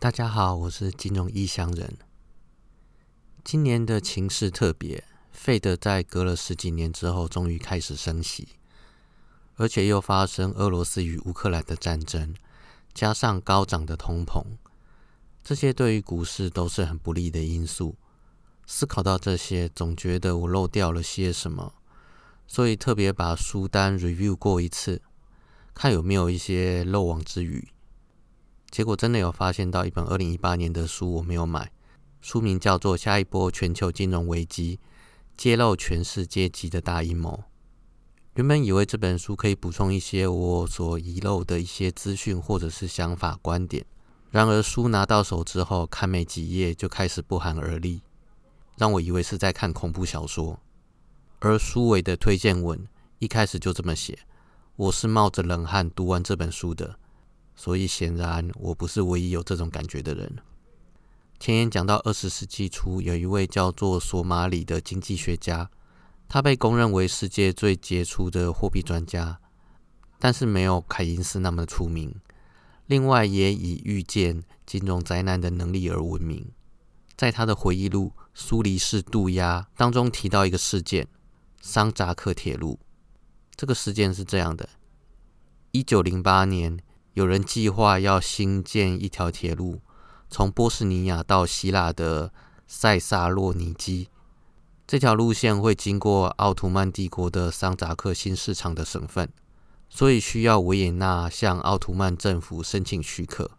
大家好，我是金融异乡人。今年的情势特别，费德在隔了十几年之后，终于开始升息，而且又发生俄罗斯与乌克兰的战争，加上高涨的通膨，这些对于股市都是很不利的因素。思考到这些，总觉得我漏掉了些什么，所以特别把书单 review 过一次，看有没有一些漏网之鱼。结果真的有发现到一本二零一八年的书，我没有买，书名叫做《下一波全球金融危机：揭露全世界级的大阴谋》。原本以为这本书可以补充一些我所遗漏的一些资讯或者是想法观点，然而书拿到手之后，看没几页就开始不寒而栗。让我以为是在看恐怖小说，而书尾的推荐文一开始就这么写：“我是冒着冷汗读完这本书的。”所以显然我不是唯一有这种感觉的人。前言讲到二十世纪初，有一位叫做索马里的经济学家，他被公认为世界最杰出的货币专家，但是没有凯因斯那么出名。另外，也以预见金融灾难的能力而闻名。在他的回忆录《苏黎世渡鸦》当中提到一个事件——桑扎克铁路。这个事件是这样的：一九零八年，有人计划要新建一条铁路，从波斯尼亚到希腊的塞萨洛尼基。这条路线会经过奥图曼帝国的桑扎克新市场的省份，所以需要维也纳向奥图曼政府申请许可。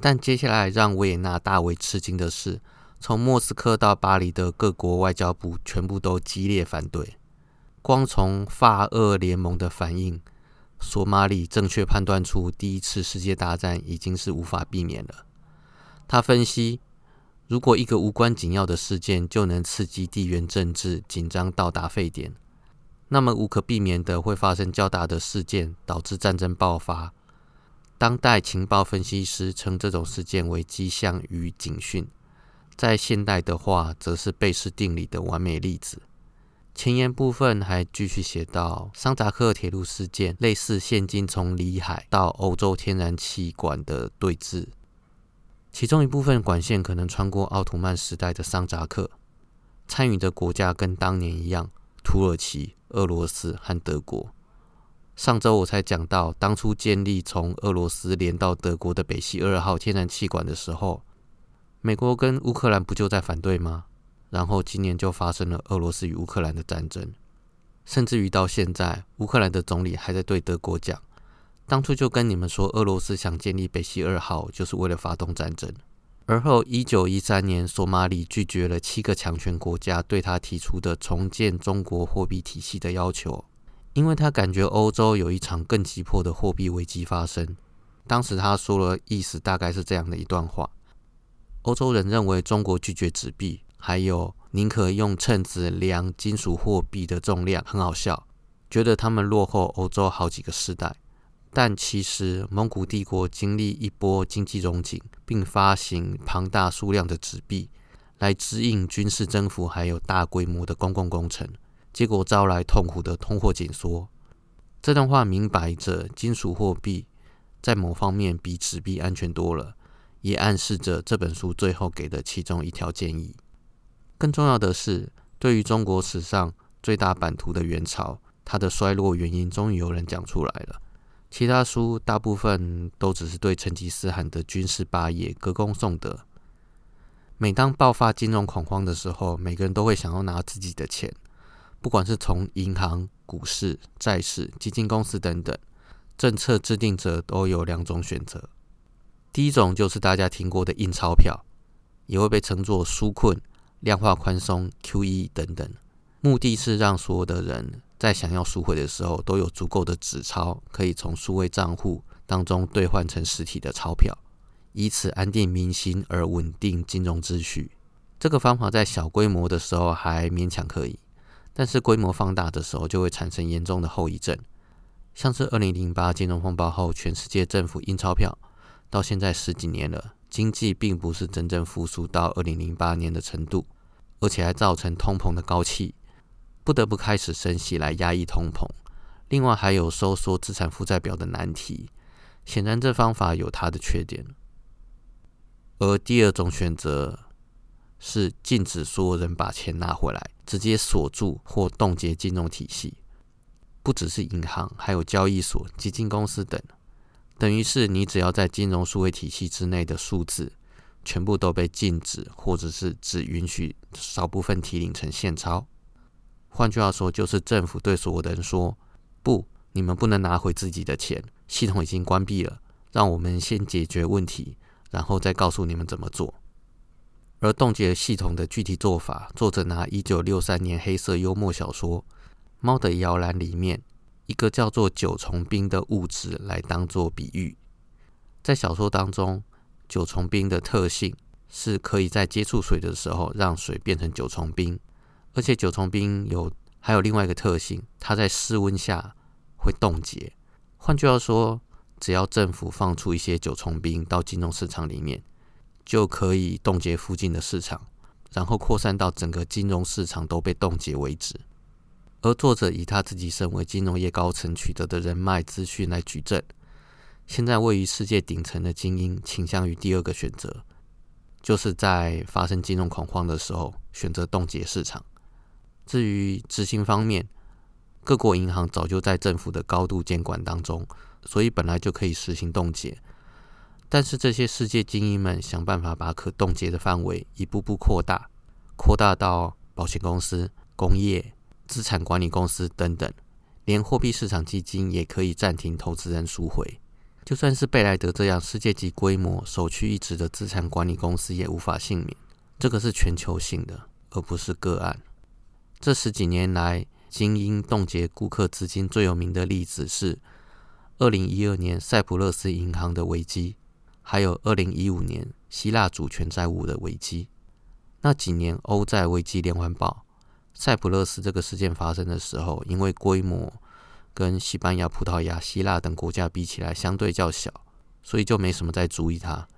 但接下来让维也纳大为吃惊的是，从莫斯科到巴黎的各国外交部全部都激烈反对。光从法俄联盟的反应，索马里正确判断出第一次世界大战已经是无法避免了。他分析，如果一个无关紧要的事件就能刺激地缘政治紧张到达沸点，那么无可避免的会发生较大的事件，导致战争爆发。当代情报分析师称这种事件为迹象与警讯，在现代的话，则是贝氏定理的完美例子。前言部分还继续写到，桑扎克铁路事件类似现今从里海到欧洲天然气管的对峙，其中一部分管线可能穿过奥图曼时代的桑扎克，参与的国家跟当年一样，土耳其、俄罗斯和德国。上周我才讲到，当初建立从俄罗斯连到德国的北溪二号天然气管的时候，美国跟乌克兰不就在反对吗？然后今年就发生了俄罗斯与乌克兰的战争，甚至于到现在，乌克兰的总理还在对德国讲，当初就跟你们说，俄罗斯想建立北溪二号就是为了发动战争。而后，一九一三年，索马里拒绝了七个强权国家对他提出的重建中国货币体系的要求。因为他感觉欧洲有一场更急迫的货币危机发生。当时他说了意思大概是这样的一段话：欧洲人认为中国拒绝纸币，还有宁可用秤子量金属货币的重量，很好笑，觉得他们落后欧洲好几个世代。但其实蒙古帝国经历一波经济融景，并发行庞大数量的纸币，来支应军事征服，还有大规模的公共工程。结果招来痛苦的通货紧缩。这段话明摆着，金属货币在某方面比纸币安全多了，也暗示着这本书最后给的其中一条建议。更重要的是，对于中国史上最大版图的元朝，它的衰落原因终于有人讲出来了。其他书大部分都只是对成吉思汗的军事霸业歌功颂德。每当爆发金融恐慌的时候，每个人都会想要拿自己的钱。不管是从银行、股市、债市、基金公司等等，政策制定者都有两种选择。第一种就是大家听过的印钞票，也会被称作纾困、量化宽松、QE 等等，目的是让所有的人在想要赎回的时候，都有足够的纸钞可以从数位账户当中兑换成实体的钞票，以此安定民心而稳定金融秩序。这个方法在小规模的时候还勉强可以。但是规模放大的时候，就会产生严重的后遗症，像是二零零八金融风暴后，全世界政府印钞票，到现在十几年了，经济并不是真正复苏到二零零八年的程度，而且还造成通膨的高企，不得不开始升息来压抑通膨。另外还有收缩资产负债表的难题，显然这方法有它的缺点。而第二种选择是禁止所有人把钱拿回来，直接锁住或冻结金融体系。不只是银行，还有交易所、基金公司等。等于是你只要在金融数位体系之内的数字，全部都被禁止，或者是只允许少部分提领成现钞。换句话说，就是政府对所有的人说：“不，你们不能拿回自己的钱，系统已经关闭了，让我们先解决问题，然后再告诉你们怎么做。”而冻结系统的具体做法，作者拿一九六三年黑色幽默小说《猫的摇篮》里面。一个叫做九重冰的物质来当做比喻，在小说当中，九重冰的特性是可以在接触水的时候让水变成九重冰，而且九重冰有还有另外一个特性，它在室温下会冻结。换句话说，只要政府放出一些九重冰到金融市场里面，就可以冻结附近的市场，然后扩散到整个金融市场都被冻结为止。而作者以他自己身为金融业高层取得的人脉资讯来举证，现在位于世界顶层的精英倾向于第二个选择，就是在发生金融恐慌的时候选择冻结市场。至于执行方面，各国银行早就在政府的高度监管当中，所以本来就可以实行冻结。但是这些世界精英们想办法把可冻结的范围一步步扩大，扩大到保险公司、工业。资产管理公司等等，连货币市场基金也可以暂停投资人赎回。就算是贝莱德这样世界级规模、首屈一指的资产管理公司，也无法幸免。这个是全球性的，而不是个案。这十几年来，精英冻结顾客资金最有名的例子是二零一二年塞浦路斯银行的危机，还有二零一五年希腊主权债务的危机。那几年欧债危机连环爆。塞浦路斯这个事件发生的时候，因为规模跟西班牙、葡萄牙、希腊等国家比起来相对较小，所以就没什么在注意它。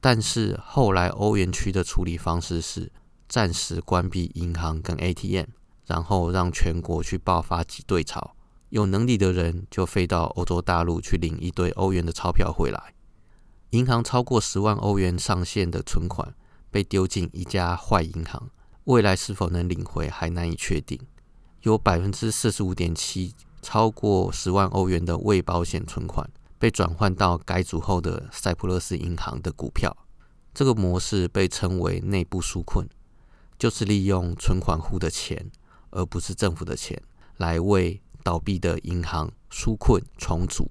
但是后来欧元区的处理方式是暂时关闭银行跟 ATM，然后让全国去爆发挤兑潮，有能力的人就飞到欧洲大陆去领一堆欧元的钞票回来。银行超过十万欧元上限的存款被丢进一家坏银行。未来是否能领回还难以确定。有百分之四十五点七超过十万欧元的未保险存款被转换到改组后的塞浦路斯银行的股票。这个模式被称为内部纾困，就是利用存款户的钱，而不是政府的钱，来为倒闭的银行纾困重组。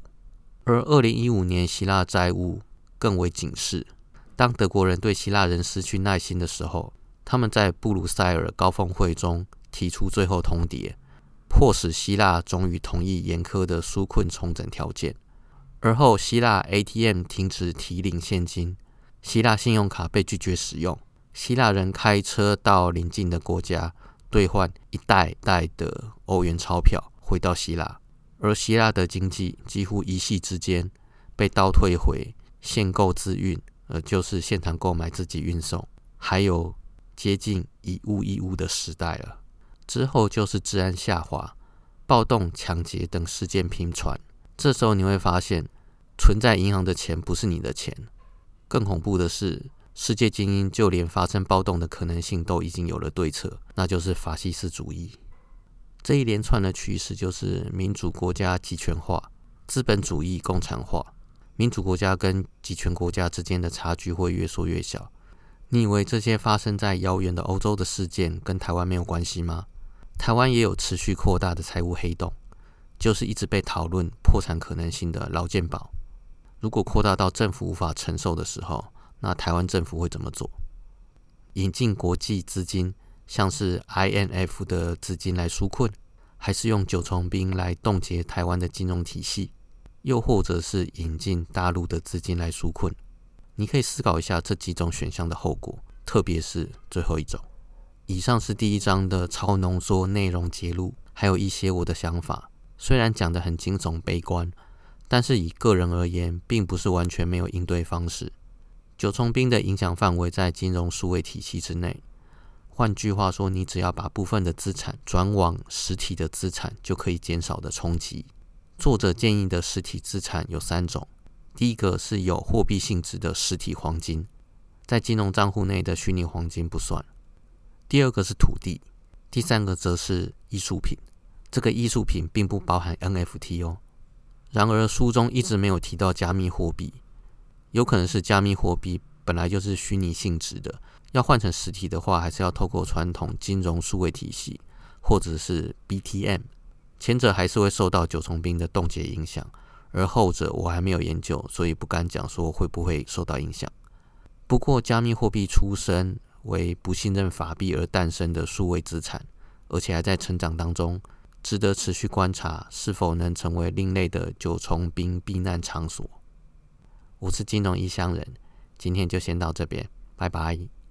而二零一五年希腊债务更为警示。当德国人对希腊人失去耐心的时候。他们在布鲁塞尔高峰会中提出最后通牒，迫使希腊终于同意严苛的纾困重整条件。而后，希腊 ATM 停止提领现金，希腊信用卡被拒绝使用，希腊人开车到邻近的国家兑换一袋袋的欧元钞票回到希腊，而希腊的经济几乎一夕之间被倒退回限购自运，呃，就是现场购买自己运送，还有。接近以物易物的时代了。之后就是治安下滑、暴动、抢劫等事件频传。这时候你会发现，存在银行的钱不是你的钱。更恐怖的是，世界精英就连发生暴动的可能性都已经有了对策，那就是法西斯主义。这一连串的趋势就是民主国家集权化、资本主义共产化。民主国家跟集权国家之间的差距会越缩越小。你以为这些发生在遥远的欧洲的事件跟台湾没有关系吗？台湾也有持续扩大的财务黑洞，就是一直被讨论破产可能性的劳健保。如果扩大到政府无法承受的时候，那台湾政府会怎么做？引进国际资金，像是 INF 的资金来纾困，还是用九重兵来冻结台湾的金融体系，又或者是引进大陆的资金来纾困？你可以思考一下这几种选项的后果，特别是最后一种。以上是第一章的超浓缩内容揭露，还有一些我的想法。虽然讲得很惊悚悲观，但是以个人而言，并不是完全没有应对方式。九重兵的影响范围在金融数位体系之内。换句话说，你只要把部分的资产转往实体的资产，就可以减少的冲击。作者建议的实体资产有三种。第一个是有货币性质的实体黄金，在金融账户内的虚拟黄金不算。第二个是土地，第三个则是艺术品。这个艺术品并不包含 NFT 哦。然而书中一直没有提到加密货币，有可能是加密货币本来就是虚拟性质的，要换成实体的话，还是要透过传统金融数位体系，或者是 BTM。前者还是会受到九重冰的冻结影响，而后者我还没有研究，所以不敢讲说会不会受到影响。不过，加密货币出身为不信任法币而诞生的数位资产，而且还在成长当中，值得持续观察是否能成为另类的九重兵避难场所。我是金融异乡人，今天就先到这边，拜拜。